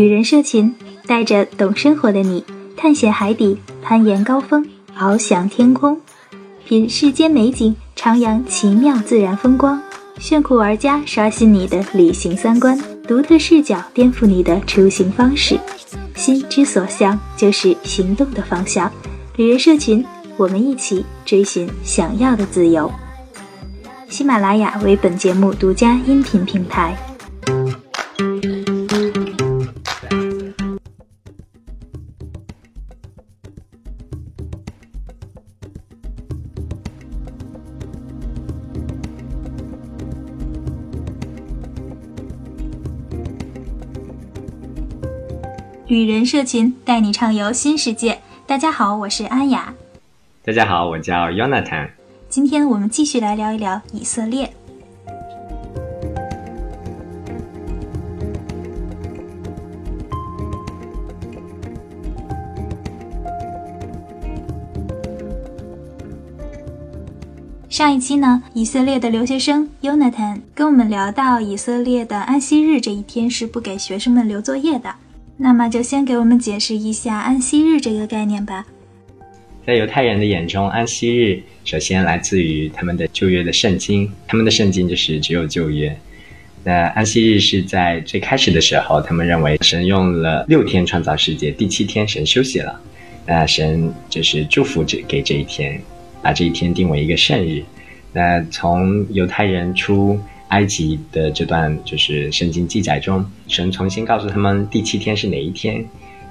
旅人社群带着懂生活的你，探险海底，攀岩高峰，翱翔天空，品世间美景，徜徉奇妙自然风光。炫酷玩家刷新你的旅行三观，独特视角颠覆你的出行方式。心之所向，就是行动的方向。旅人社群，我们一起追寻想要的自由。喜马拉雅为本节目独家音频平台。旅人社群带你畅游新世界。大家好，我是安雅。大家好，我叫 Yonatan。今天我们继续来聊一聊以色列。上一期呢，以色列的留学生 Yonatan 跟我们聊到，以色列的安息日这一天是不给学生们留作业的。那么就先给我们解释一下安息日这个概念吧。在犹太人的眼中，安息日首先来自于他们的旧约的圣经，他们的圣经就是只有旧约。那安息日是在最开始的时候，他们认为神用了六天创造世界，第七天神休息了，那神就是祝福这给这一天，把这一天定为一个圣日。那从犹太人出。埃及的这段就是圣经记载中，神重新告诉他们第七天是哪一天，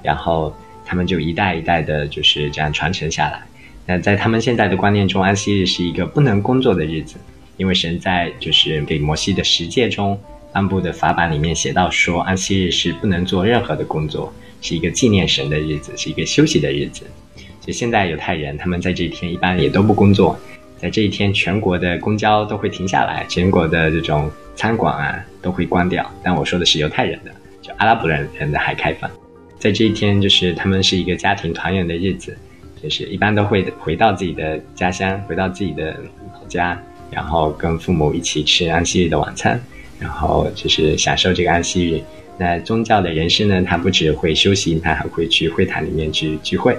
然后他们就一代一代的就是这样传承下来。那在他们现在的观念中，安息日是一个不能工作的日子，因为神在就是给摩西的十诫中颁布的法版里面写到说，安息日是不能做任何的工作，是一个纪念神的日子，是一个休息的日子。所以现在犹太人他们在这一天一般也都不工作。在这一天，全国的公交都会停下来，全国的这种餐馆啊都会关掉。但我说的是犹太人的，就阿拉伯人人的还开放。在这一天，就是他们是一个家庭团圆的日子，就是一般都会回到自己的家乡，回到自己的老家，然后跟父母一起吃安息日的晚餐，然后就是享受这个安息日。那宗教的人士呢，他不只会休息，他还会去会谈里面去聚会。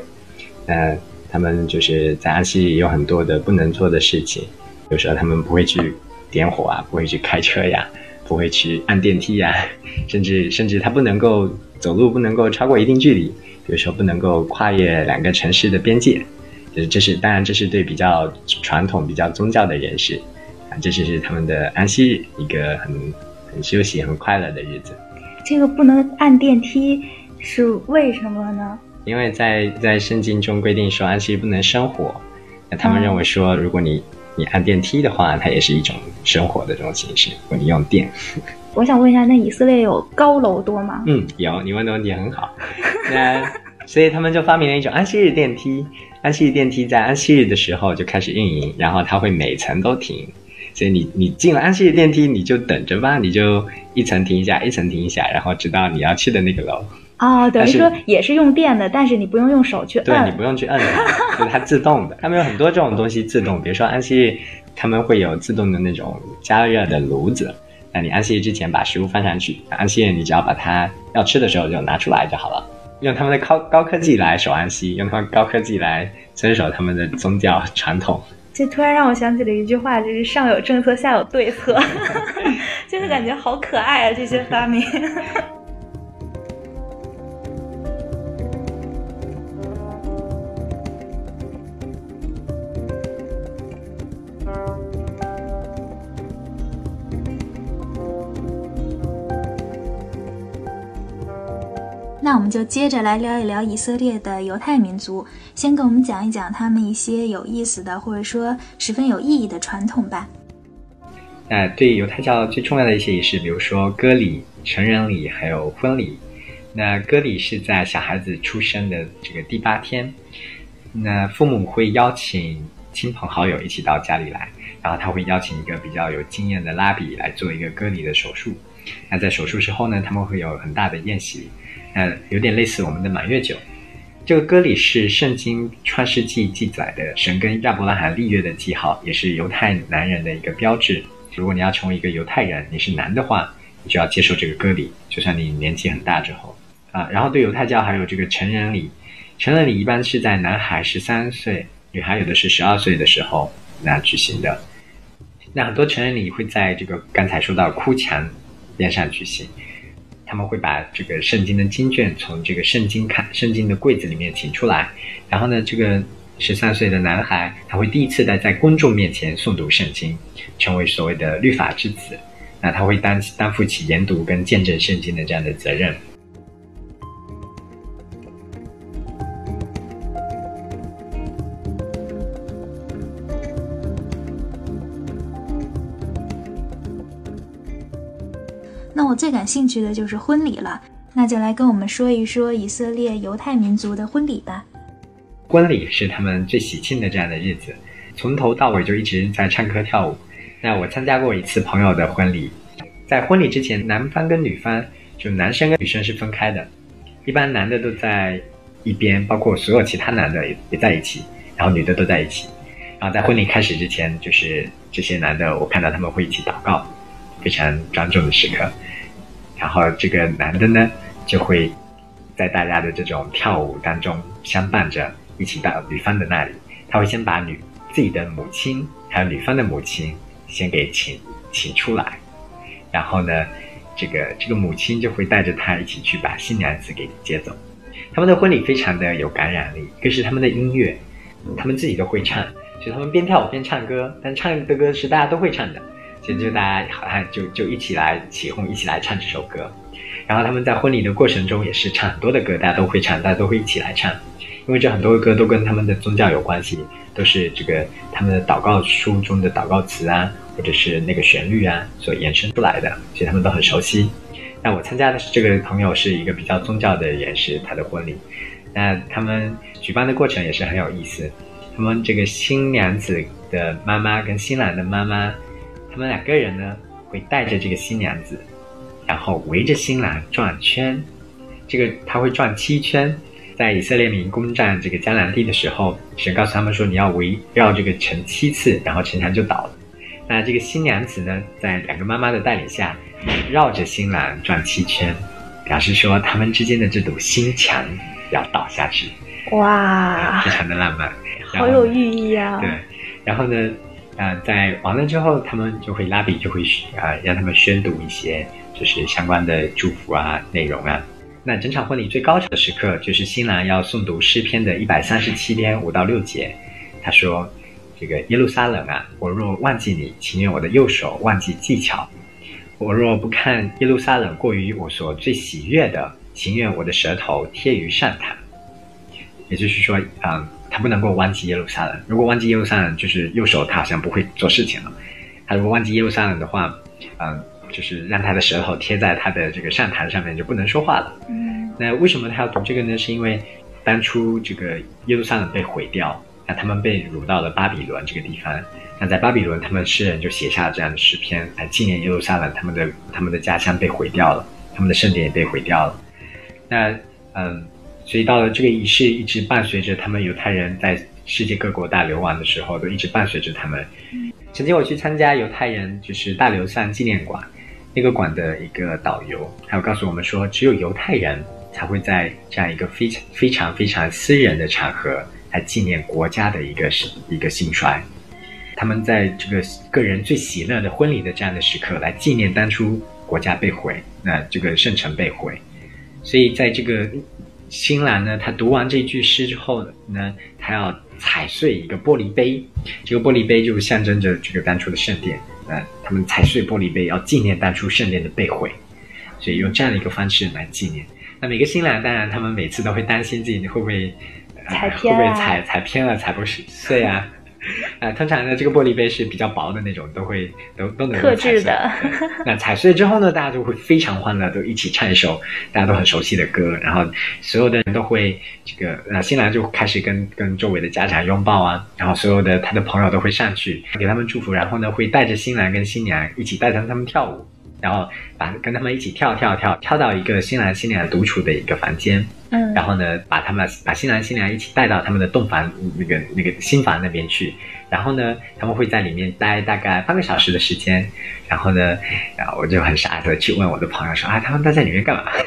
那。他们就是在安息有很多的不能做的事情，有时候他们不会去点火啊，不会去开车呀，不会去按电梯呀，甚至甚至他不能够走路，不能够超过一定距离，比如说不能够跨越两个城市的边界，就是这是当然这是对比较传统、比较宗教的人士啊，这是他们的安息日，一个很很休息、很快乐的日子。这个不能按电梯是为什么呢？因为在在圣经中规定说安息日不能生火，那他们认为说，如果你你按电梯的话，它也是一种生活的这种形式。如果你用电，我想问一下，那以色列有高楼多吗？嗯，有。你问的问题很好。那所以他们就发明了一种安息日电梯。安息日电梯在安息日的时候就开始运营，然后它会每层都停。所以你你进了安息日电梯，你就等着吧，你就一层停一下，一层停一下，然后直到你要去的那个楼。哦，等于说也是用电的，但是你不用用手去摁，对你不用去摁，就是它自动的。他们有很多这种东西自动，比如说安息日，他们会有自动的那种加热的炉子。那你安息日之前把食物放上去，安息日你只要把它要吃的时候就拿出来就好了。用他们的高高科技来守安息，用他们高科技来遵守他们的宗教传统。这突然让我想起了一句话，就是上有政策，下有对策，就是感觉好可爱啊！这些发明。那我们就接着来聊一聊以色列的犹太民族，先跟我们讲一讲他们一些有意思的或者说十分有意义的传统吧。那对犹太教最重要的一些仪式，比如说割礼、成人礼还有婚礼。那割礼是在小孩子出生的这个第八天，那父母会邀请亲朋好友一起到家里来，然后他会邀请一个比较有经验的拉比来做一个割礼的手术。那在手术之后呢，他们会有很大的宴席。呃，有点类似我们的满月酒。这个歌礼是圣经创世纪记载的神跟亚伯拉罕立约的记号，也是犹太男人的一个标志。如果你要成为一个犹太人，你是男的话，你就要接受这个歌礼，就算你年纪很大之后。啊，然后对犹太教还有这个成人礼，成人礼一般是在男孩十三岁，女孩有的是十二岁的时候那举行的。那很多成人礼会在这个刚才说到哭墙边上举行，他们会把这个圣经的经卷从这个圣经看圣经的柜子里面请出来，然后呢，这个十三岁的男孩他会第一次的在公众面前诵读圣经，成为所谓的律法之子。那他会担担负起研读跟见证圣经的这样的责任。那我最感兴趣的就是婚礼了，那就来跟我们说一说以色列犹太民族的婚礼吧。婚礼是他们最喜庆的这样的日子，从头到尾就一直在唱歌跳舞。那我参加过一次朋友的婚礼，在婚礼之前，男方跟女方就男生跟女生是分开的，一般男的都在一边，包括所有其他男的也也在一起，然后女的都在一起。然后在婚礼开始之前，就是这些男的，我看到他们会一起祷告，非常庄重的时刻。然后这个男的呢，就会在大家的这种跳舞当中相伴着，一起到女方的那里。他会先把女自己的母亲还有女方的母亲先给请请出来，然后呢，这个这个母亲就会带着他一起去把新娘子给接走。他们的婚礼非常的有感染力，一个是他们的音乐，他们自己都会唱。所以他们边跳舞边唱歌，但唱的歌是大家都会唱的，所以就大家好像就就一起来起哄，一起来唱这首歌。然后他们在婚礼的过程中也是唱很多的歌，大家都会唱，大家都会一起来唱，因为这很多的歌都跟他们的宗教有关系，都是这个他们的祷告书中的祷告词啊，或者是那个旋律啊所衍生出来的，所以他们都很熟悉。那我参加的是这个朋友是一个比较宗教的人士，他的婚礼，那他们举办的过程也是很有意思。他们这个新娘子的妈妈跟新郎的妈妈，他们两个人呢会带着这个新娘子，然后围着新郎转圈。这个他会转七圈。在以色列民攻占这个迦南地的时候，神告诉他们说：“你要围绕这个城七次，然后城墙就倒了。”那这个新娘子呢，在两个妈妈的带领下，绕着新郎转七圈，表示说他们之间的这堵心墙要倒下去。哇，非常的浪漫。好有寓意啊！对，然后呢，那，在完了之后，他们就会拉比，就会啊，让他们宣读一些就是相关的祝福啊、内容啊。那整场婚礼最高潮的时刻，就是新郎要诵读诗篇的一百三十七篇五到六节。他说：“这个耶路撒冷啊，我若忘记你，情愿我的右手忘记技巧；我若不看耶路撒冷过于我所最喜悦的，情愿我的舌头贴于上膛。”也就是说，嗯。他不能够忘记耶路撒冷。如果忘记耶路撒冷，就是右手他好像不会做事情了。他如果忘记耶路撒冷的话，嗯，就是让他的舌头贴在他的这个善坛上面，就不能说话了。嗯，那为什么他要读这个呢？是因为当初这个耶路撒冷被毁掉，那他们被掳到了巴比伦这个地方。那在巴比伦，他们诗人就写下了这样的诗篇来纪念耶路撒冷，他们的他们的家乡被毁掉了，他们的圣殿也被毁掉了。那嗯。所以到了这个仪式，一直伴随着他们犹太人在世界各国大流亡的时候，都一直伴随着他们。曾经我去参加犹太人就是大流散纪念馆，那个馆的一个导游，还有告诉我们说，只有犹太人才会在这样一个非常非常非常私人的场合来纪念国家的一个一个兴衰。他们在这个个人最喜乐的婚礼的这样的时刻，来纪念当初国家被毁，那这个圣城被毁。所以在这个。新郎呢，他读完这句诗之后呢，他要踩碎一个玻璃杯，这个玻璃杯就象征着这个当初的圣殿。呃，他们踩碎玻璃杯，要纪念当初圣殿的被毁，所以用这样的一个方式来纪念。那每个新郎，当然他们每次都会担心自己会不会踩偏，会不会踩踩偏了，踩不碎啊。啊，通常呢，这个玻璃杯是比较薄的那种，都会都都能克制的。那踩碎之后呢，大家就会非常欢乐，都一起唱一首大家都很熟悉的歌，然后所有的人都会这个，呃，新郎就开始跟跟周围的家长拥抱啊，然后所有的他的朋友都会上去给他们祝福，然后呢，会带着新郎跟新娘一起带着他们跳舞，然后把跟他们一起跳跳跳跳到一个新郎新娘独处的一个房间，嗯，然后呢，把他们把新郎新娘一起带到他们的洞房那个那个新房那边去，然后呢，他们会在里面待大概半个小时的时间，然后呢，然后我就很傻的去问我的朋友说啊，他们待在里面干嘛？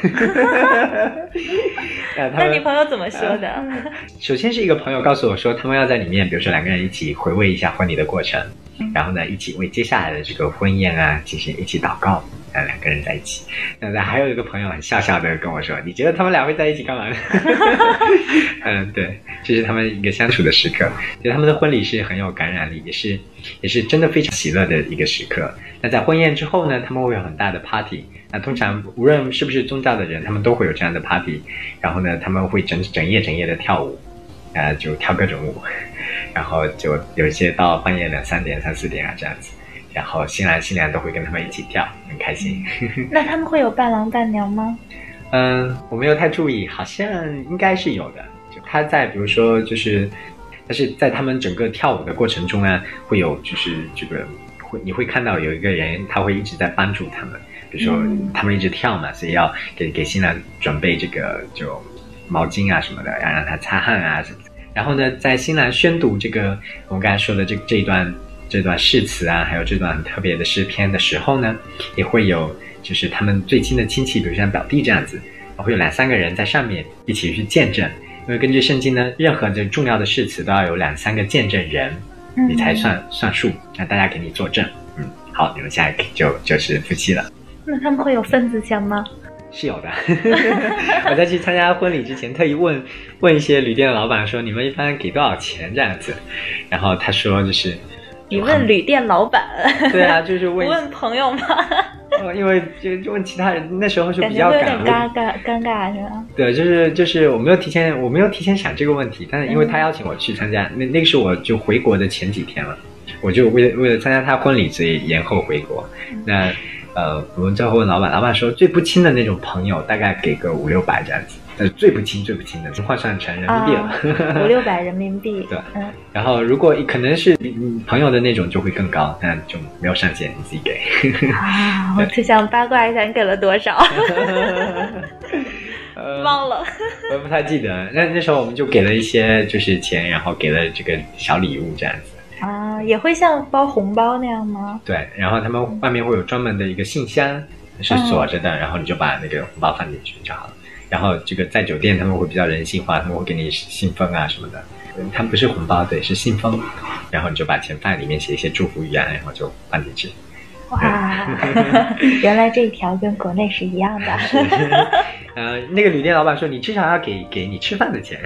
那你朋友怎么说的？首先是一个朋友告诉我说，他们要在里面，比如说两个人一起回味一下婚礼的过程，然后呢，一起为接下来的这个婚宴啊进行一起祷告。呃，两个人在一起。那还有一个朋友很笑笑的跟我说：“你觉得他们俩会在一起干嘛呢？” 嗯，对，这是他们一个相处的时刻。就他们的婚礼是很有感染力，也是也是真的非常喜乐的一个时刻。那在婚宴之后呢，他们会有很大的 party。那通常无论是不是宗教的人，他们都会有这样的 party。然后呢，他们会整整夜整夜的跳舞，呃，就跳各种舞，然后就有一些到半夜两三点、三四点啊这样子。然后新郎新娘都会跟他们一起跳，很开心。那他们会有伴郎伴娘吗？嗯，我没有太注意，好像应该是有的。就他在比如说就是，但是在他们整个跳舞的过程中呢，会有就是这个会你会看到有一个人他会一直在帮助他们，比如说嗯他们一直跳嘛，所以要给给新郎准备这个就毛巾啊什么的，要让他擦汗啊什么的。然后呢，在新郎宣读这个我们刚才说的这这一段这段誓词啊，还有这段很特别的诗篇的时候呢，也会有就是他们最亲的亲戚，比如像表弟这样子，会有两三个人在上面一起去见证。因为根据圣经呢，任何这重要的誓词都要有两三个见证人，嗯你才算算数，让大家给你作证。嗯，好，你们现在就就是夫妻了。那他们会有份子钱吗？是有的，我在去参加婚礼之前，特意问问一些旅店的老板说，你们一般给多少钱这样子？然后他说就是，你问旅店老板，对啊，就是 不问，问朋友吗？呃 因为就就问其他人，那时候是比较觉会有点赶，尴尬，尴尬是吧？对，就是就是我没有提前我没有提前想这个问题，但是因为他嗯邀请我去参加，那那个是我就回国的前几天了，我就为了为了参加他婚礼，所以延后回国。嗯那呃，我们最后问老板，老板说最不亲的那种朋友大概给个五六百这样子，呃，最不亲最不亲的换算成人民币了。啊五六百人民币。对嗯，然后如果可能是嗯朋友的那种就会更高，那就没有上限，你自己给。啊，我就想八卦一下，你给了多少？呃忘了。我不太记得，那那时候我们就给了一些就是钱，然后给了这个小礼物这样子。啊，也会像包红包那样吗？对，然后他们外面会有专门的一个信箱是锁着的，然后你就把那个红包放进去就好了。然后这个在酒店他们会比较人性化，他们会给你信封啊什么的。嗯他们不是红包，对，是信封。然后你就把钱放在里面，写一些祝福语啊，然后就放进去。哇，原来这一条跟国内是一样的。呃，那个旅店老板说，你至少要给给你吃饭的钱。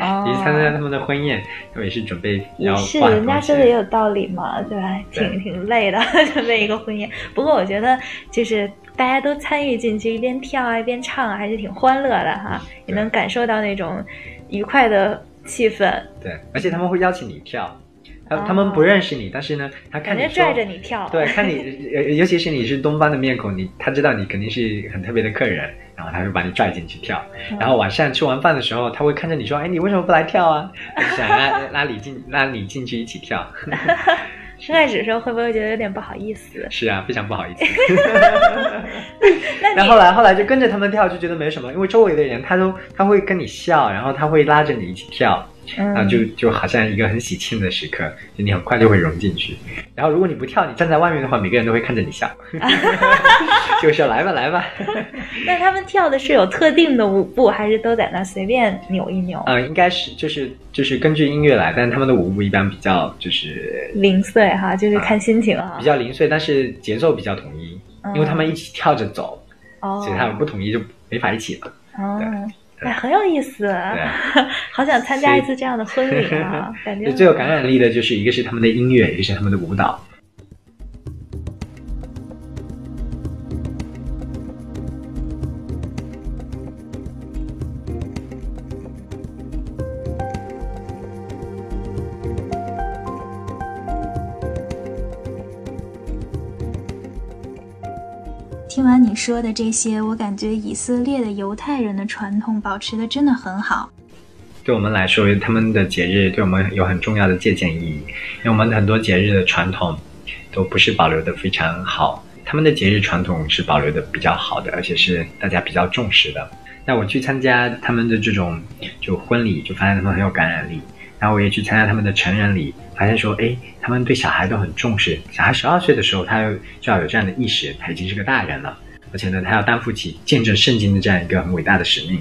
哦 你参加他们的婚宴，他们也是准备也是，人家说的也。有道理嘛，对吧？挺挺累的，准备一个婚宴。不过我觉得，就是大家都参与进去，一边跳啊一边唱啊，还是挺欢乐的哈，也能感受到那种愉快的气氛，对，而且他们会邀请你跳，他哦他们不认识你，但是呢，他看你拽着你跳。对，看你，呃尤其是你是东方的面孔，你他知道你肯定是很特别的客人，然后他会把你拽进去跳。嗯然后晚上吃完饭的时候，他会看着你说：“哎，你为什么不来跳啊？” 想拉 拉你进拉你进去一起跳。刚开始的时候会不会觉得有点不好意思？是啊，非常不好意思。那后来后来就跟着他们跳，就觉得没什么，因为周围的人他都他会跟你笑，然后他会拉着你一起跳。然后嗯，就就好像一个很喜庆的时刻，就你很快就会融进去。然后如果你不跳，你站在外面的话，每个人都会看着你笑，就是来吧来吧。那他们跳的是有特定的舞步，还是都在那随便扭一扭？嗯，应该是就是就是根据音乐来，但是他们的舞步一般比较就是零碎哈，就是看心情哈比。较零碎，但是节奏比较统一，因为他们一起跳着走，哦，所以他们不统一就没法一起了。哦，哎，很有意思，好想参加一次这样的婚礼啊！感觉最有感染力的就是一个是他们的音乐，一个是他们的舞蹈。听完你说的这些，我感觉以色列的犹太人的传统保持的真的很好。对我们来说，他们的节日对我们有很重要的借鉴意义，因为我们很多节日的传统都不是保留的非常好，他们的节日传统是保留的比较好的，而且是大家比较重视的。那我去参加他们的这种就婚礼，就发现他们很有感染力。然后我也去参加他们的成人礼，发现说，哎，他们对小孩都很重视。小孩十二岁的时候，他就要有这样的意识，他已经是个大人了，而且呢，他要担负起见证圣经的这样一个很伟大的使命。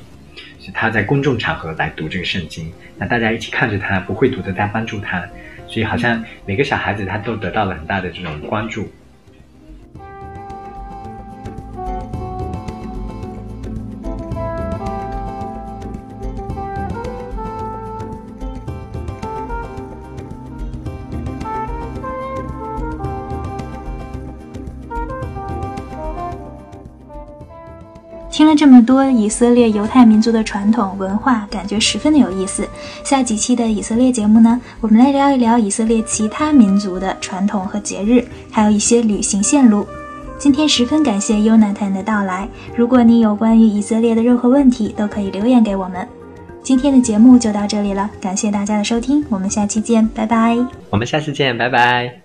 所以他在公众场合来读这个圣经，那大家一起看着他，不会读的，再帮助他。所以好像每个小孩子他都得到了很大的这种关注。听了这么多以色列犹太民族的传统文化，感觉十分的有意思。下几期的以色列节目呢，我们来聊一聊以色列其他民族的传统和节日，还有一些旅行线路。今天十分感谢 Unatan 的到来。如果你有关于以色列的任何问题，都可以留言给我们。今天的节目就到这里了，感谢大家的收听，我们下期见，拜拜。我们下次见，拜拜。